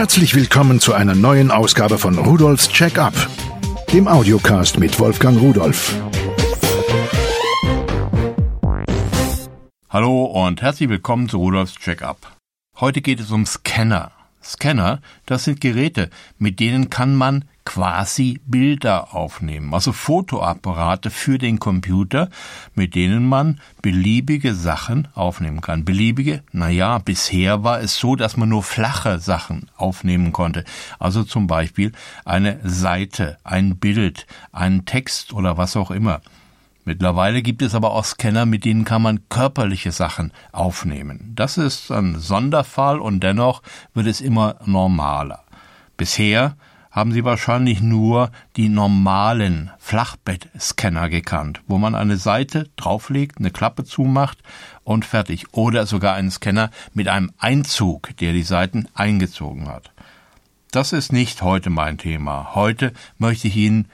Herzlich willkommen zu einer neuen Ausgabe von Rudolfs Check-up, dem Audiocast mit Wolfgang Rudolf. Hallo und herzlich willkommen zu Rudolfs Check-up. Heute geht es um Scanner. Scanner, das sind Geräte, mit denen kann man quasi Bilder aufnehmen, also Fotoapparate für den Computer, mit denen man beliebige Sachen aufnehmen kann. Beliebige, naja, bisher war es so, dass man nur flache Sachen aufnehmen konnte, also zum Beispiel eine Seite, ein Bild, einen Text oder was auch immer. Mittlerweile gibt es aber auch Scanner, mit denen kann man körperliche Sachen aufnehmen. Das ist ein Sonderfall und dennoch wird es immer normaler. Bisher haben Sie wahrscheinlich nur die normalen Flachbettscanner gekannt, wo man eine Seite drauflegt, eine Klappe zumacht und fertig. Oder sogar einen Scanner mit einem Einzug, der die Seiten eingezogen hat. Das ist nicht heute mein Thema. Heute möchte ich Ihnen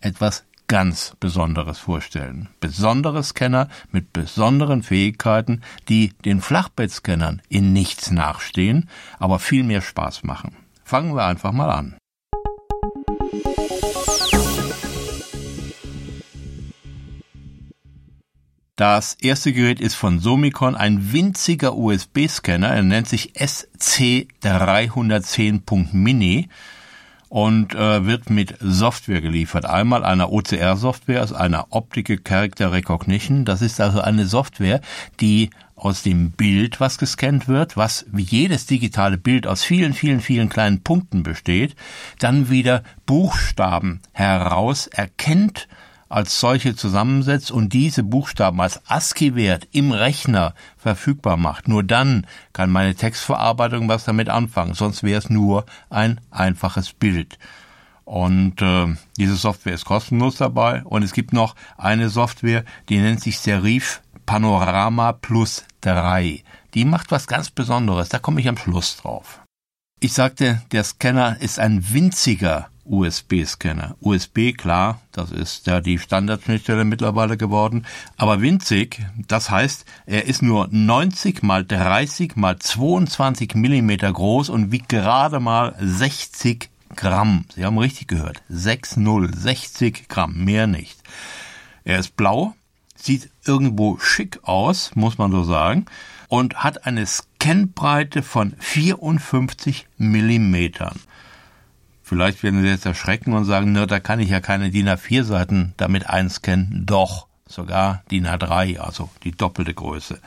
etwas ganz Besonderes vorstellen. Besondere Scanner mit besonderen Fähigkeiten, die den Flachbettscannern in nichts nachstehen, aber viel mehr Spaß machen. Fangen wir einfach mal an. Das erste Gerät ist von Somicon, ein winziger USB-Scanner. Er nennt sich SC310.mini und äh, wird mit Software geliefert. Einmal einer OCR-Software, also einer Optical Character Recognition. Das ist also eine Software, die aus dem Bild, was gescannt wird, was wie jedes digitale Bild aus vielen, vielen, vielen kleinen Punkten besteht, dann wieder Buchstaben heraus erkennt als solche zusammensetzt und diese Buchstaben als ASCII-Wert im Rechner verfügbar macht. Nur dann kann meine Textverarbeitung was damit anfangen, sonst wäre es nur ein einfaches Bild. Und äh, diese Software ist kostenlos dabei und es gibt noch eine Software, die nennt sich Serif Panorama Plus 3. Die macht was ganz Besonderes, da komme ich am Schluss drauf. Ich sagte, der Scanner ist ein winziger USB-Scanner. USB, klar, das ist ja die Standardschnittstelle mittlerweile geworden, aber winzig, das heißt, er ist nur 90 mal 30 mal 22 Millimeter groß und wiegt gerade mal 60 Gramm. Sie haben richtig gehört. 6,0, 60 Gramm, mehr nicht. Er ist blau, sieht irgendwo schick aus, muss man so sagen, und hat eine Scannbreite von 54 Millimetern. Vielleicht werden Sie jetzt erschrecken und sagen, na, da kann ich ja keine DIN A4 Seiten damit einscannen. Doch, sogar DIN A3, also die doppelte Größe.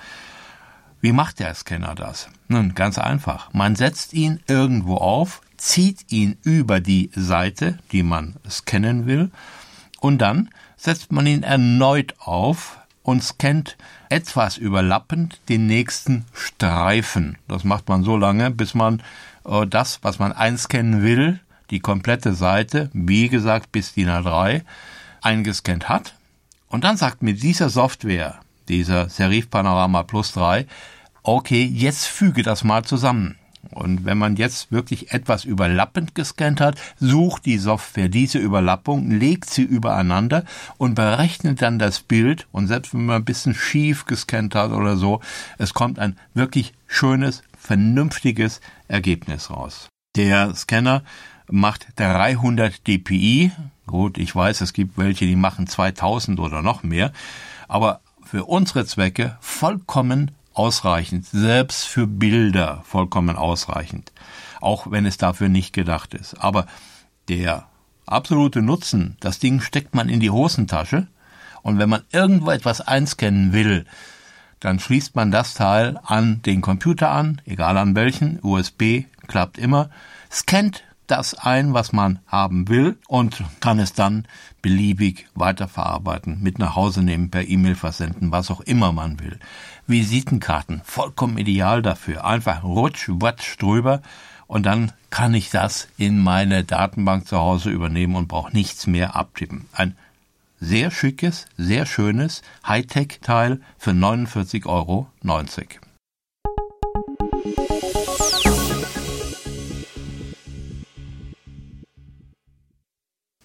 Wie macht der Scanner das? Nun, ganz einfach. Man setzt ihn irgendwo auf, zieht ihn über die Seite, die man scannen will, und dann setzt man ihn erneut auf und scannt etwas überlappend den nächsten Streifen. Das macht man so lange, bis man äh, das, was man einscannen will, die komplette Seite, wie gesagt bis DIN A3, eingescannt hat. Und dann sagt mir dieser Software, dieser Serif Panorama Plus 3, okay, jetzt füge das mal zusammen. Und wenn man jetzt wirklich etwas überlappend gescannt hat, sucht die Software diese Überlappung, legt sie übereinander und berechnet dann das Bild. Und selbst wenn man ein bisschen schief gescannt hat oder so, es kommt ein wirklich schönes, vernünftiges Ergebnis raus. Der Scanner macht 300 dpi. Gut, ich weiß, es gibt welche, die machen 2000 oder noch mehr, aber für unsere Zwecke vollkommen ausreichend, selbst für Bilder vollkommen ausreichend, auch wenn es dafür nicht gedacht ist. Aber der absolute Nutzen, das Ding steckt man in die Hosentasche. Und wenn man irgendwo etwas einscannen will, dann schließt man das Teil an den Computer an, egal an welchen, USB klappt immer, scannt das ein, was man haben will und kann es dann beliebig weiterverarbeiten, mit nach Hause nehmen, per E-Mail versenden, was auch immer man will. Visitenkarten, vollkommen ideal dafür. Einfach rutsch, watsch drüber und dann kann ich das in meine Datenbank zu Hause übernehmen und brauche nichts mehr abtippen. Ein sehr schickes, sehr schönes Hightech-Teil für 49,90 Euro.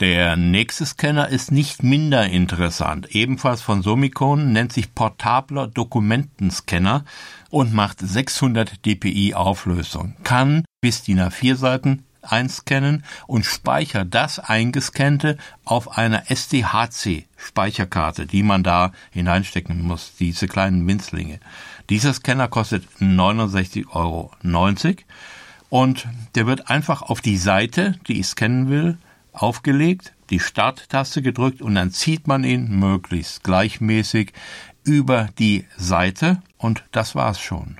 Der nächste Scanner ist nicht minder interessant. Ebenfalls von Somicon nennt sich portabler Dokumentenscanner und macht 600 dpi Auflösung. Kann bis DIN A4 Seiten einscannen und speichere das eingescannte auf einer SDHC Speicherkarte, die man da hineinstecken muss, diese kleinen Minzlinge. Dieser Scanner kostet 69,90 Euro und der wird einfach auf die Seite, die ich scannen will, aufgelegt, die Starttaste gedrückt und dann zieht man ihn möglichst gleichmäßig über die Seite und das war's schon.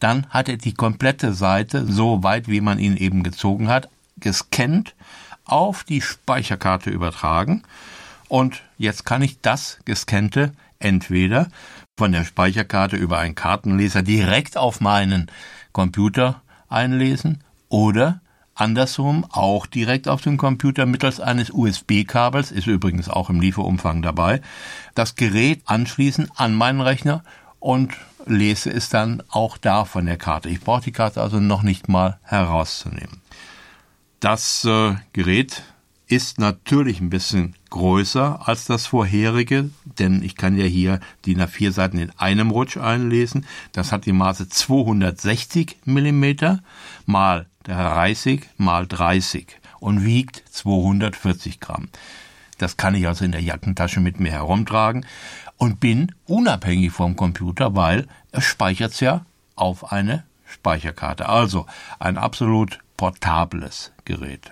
Dann hat er die komplette Seite, so weit wie man ihn eben gezogen hat, gescannt, auf die Speicherkarte übertragen und jetzt kann ich das gescannte entweder von der Speicherkarte über einen Kartenleser direkt auf meinen Computer einlesen oder andersrum auch direkt auf dem Computer mittels eines USB-Kabels, ist übrigens auch im Lieferumfang dabei, das Gerät anschließen an meinen Rechner und lese es dann auch da von der Karte. Ich brauche die Karte also noch nicht mal herauszunehmen. Das äh, Gerät ist natürlich ein bisschen größer als das vorherige, denn ich kann ja hier die nach vier Seiten in einem Rutsch einlesen. Das hat die Maße 260 Millimeter mal 30 mal 30 und wiegt 240 Gramm. Das kann ich also in der Jackentasche mit mir herumtragen und bin unabhängig vom Computer, weil es speichert's ja auf eine Speicherkarte. Also ein absolut portables Gerät.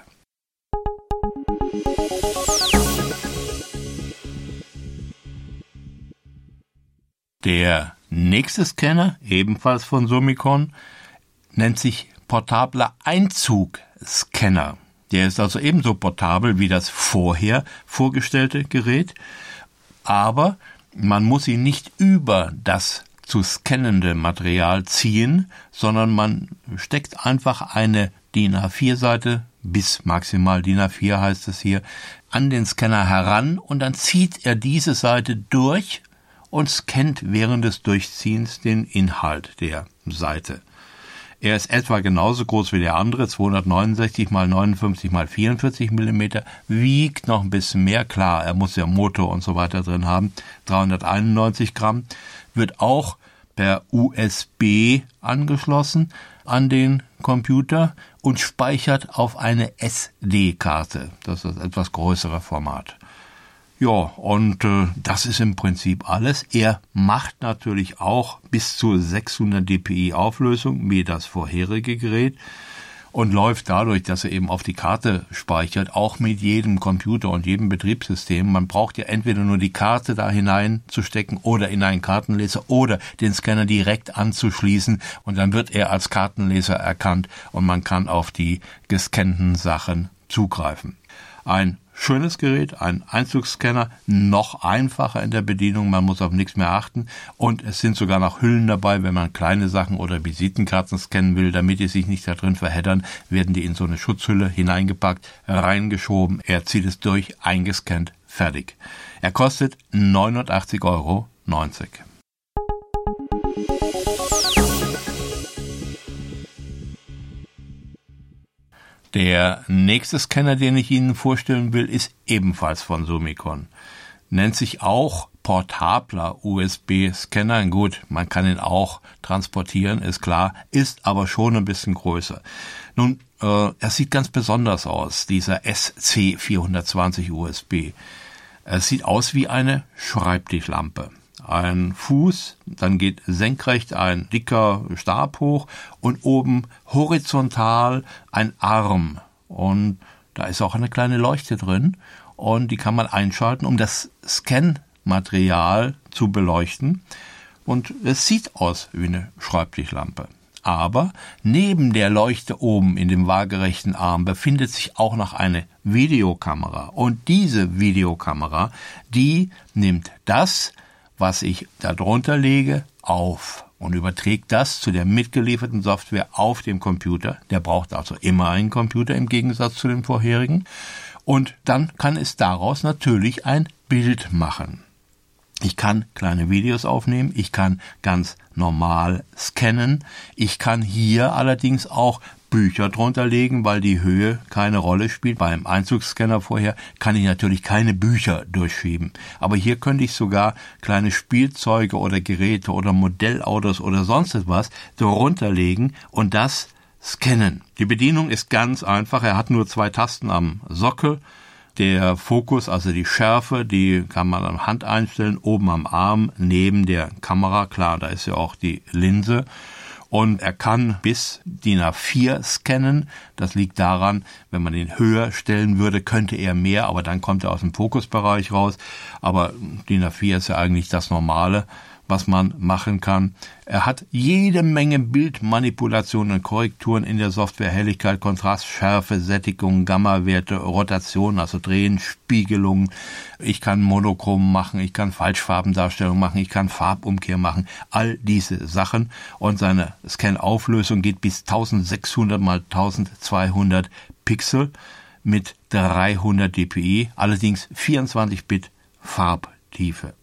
Der nächste Scanner, ebenfalls von Summicon, nennt sich portabler Einzugscanner. Der ist also ebenso portabel wie das vorher vorgestellte Gerät, aber man muss ihn nicht über das zu scannende Material ziehen, sondern man steckt einfach eine DIN A4-Seite bis maximal DIN A4 heißt es hier, an den Scanner heran und dann zieht er diese Seite durch und scannt während des Durchziehens den Inhalt der Seite. Er ist etwa genauso groß wie der andere, 269 mal 59 mal 44 Millimeter, wiegt noch ein bisschen mehr, klar, er muss ja Motor und so weiter drin haben, 391 Gramm, wird auch per USB angeschlossen an den Computer und speichert auf eine SD-Karte. Das ist das etwas größere Format. Ja, und äh, das ist im Prinzip alles. Er macht natürlich auch bis zu 600 dpi Auflösung wie das vorherige Gerät und läuft dadurch, dass er eben auf die Karte speichert, auch mit jedem Computer und jedem Betriebssystem. Man braucht ja entweder nur die Karte da hineinzustecken oder in einen Kartenleser oder den Scanner direkt anzuschließen und dann wird er als Kartenleser erkannt und man kann auf die gescannten Sachen zugreifen. Ein Schönes Gerät, ein Einzugsscanner, noch einfacher in der Bedienung, man muss auf nichts mehr achten und es sind sogar noch Hüllen dabei, wenn man kleine Sachen oder Visitenkarten scannen will, damit die sich nicht da drin verheddern, werden die in so eine Schutzhülle hineingepackt, reingeschoben, er zieht es durch, eingescannt, fertig. Er kostet 89,90 Euro. Der nächste Scanner, den ich Ihnen vorstellen will, ist ebenfalls von Summicon. Nennt sich auch portabler USB-Scanner. Gut, man kann ihn auch transportieren, ist klar, ist aber schon ein bisschen größer. Nun, äh, er sieht ganz besonders aus, dieser SC420 USB. Er sieht aus wie eine Schreibtischlampe ein Fuß, dann geht senkrecht ein dicker Stab hoch und oben horizontal ein Arm. Und da ist auch eine kleine Leuchte drin und die kann man einschalten, um das Scan-Material zu beleuchten. Und es sieht aus wie eine Schreibtischlampe. Aber neben der Leuchte oben in dem waagerechten Arm befindet sich auch noch eine Videokamera. Und diese Videokamera, die nimmt das, was ich darunter lege, auf und überträgt das zu der mitgelieferten Software auf dem Computer. Der braucht also immer einen Computer im Gegensatz zu dem vorherigen. Und dann kann es daraus natürlich ein Bild machen. Ich kann kleine Videos aufnehmen, ich kann ganz normal scannen, ich kann hier allerdings auch Bücher drunter legen, weil die Höhe keine Rolle spielt. Beim Einzugsscanner vorher kann ich natürlich keine Bücher durchschieben. Aber hier könnte ich sogar kleine Spielzeuge oder Geräte oder Modellautos oder sonst etwas drunter legen und das scannen. Die Bedienung ist ganz einfach. Er hat nur zwei Tasten am Sockel. Der Fokus, also die Schärfe, die kann man am Hand einstellen, oben am Arm, neben der Kamera. Klar, da ist ja auch die Linse und er kann bis DIN A4 scannen. Das liegt daran, wenn man ihn höher stellen würde, könnte er mehr, aber dann kommt er aus dem Fokusbereich raus. Aber DIN A4 ist ja eigentlich das Normale was man machen kann. Er hat jede Menge Bildmanipulationen und Korrekturen in der Software. Helligkeit, Kontrast, Schärfe, Sättigung, Gamma-Werte, Rotation, also Drehen, Spiegelung. Ich kann Monochrom machen, ich kann Falschfarbendarstellung machen, ich kann Farbumkehr machen. All diese Sachen. Und seine Scan-Auflösung geht bis 1600 mal 1200 Pixel mit 300 dpi, allerdings 24 Bit Farbtiefe.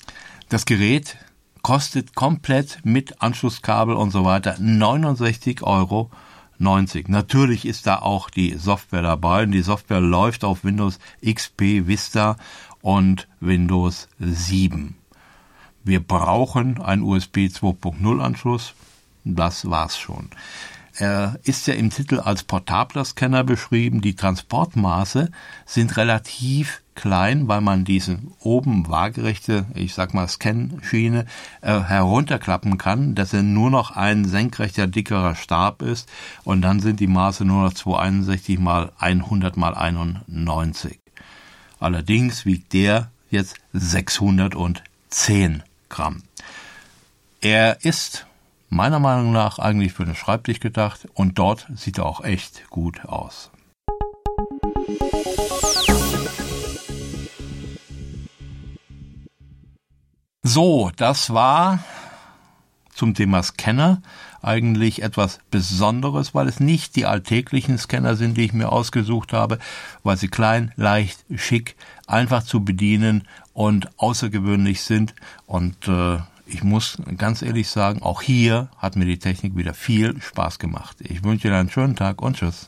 Das Gerät kostet komplett mit Anschlusskabel und so weiter 69 Euro. 90. Natürlich ist da auch die Software dabei. Die Software läuft auf Windows XP Vista und Windows 7. Wir brauchen einen USB 2.0 Anschluss. Das war's schon. Er ist ja im Titel als portabler Scanner beschrieben. Die Transportmaße sind relativ klein, weil man diese oben waagerechte, ich sag mal Scan-Schiene äh, herunterklappen kann, dass er nur noch ein senkrechter, dickerer Stab ist und dann sind die Maße nur noch 261 mal 100 mal 91. Allerdings wiegt der jetzt 610 Gramm. Er ist meiner Meinung nach eigentlich für den Schreibtisch gedacht und dort sieht er auch echt gut aus. So, das war zum Thema Scanner eigentlich etwas Besonderes, weil es nicht die alltäglichen Scanner sind, die ich mir ausgesucht habe, weil sie klein, leicht, schick, einfach zu bedienen und außergewöhnlich sind und äh, ich muss ganz ehrlich sagen, auch hier hat mir die Technik wieder viel Spaß gemacht. Ich wünsche Ihnen einen schönen Tag und tschüss.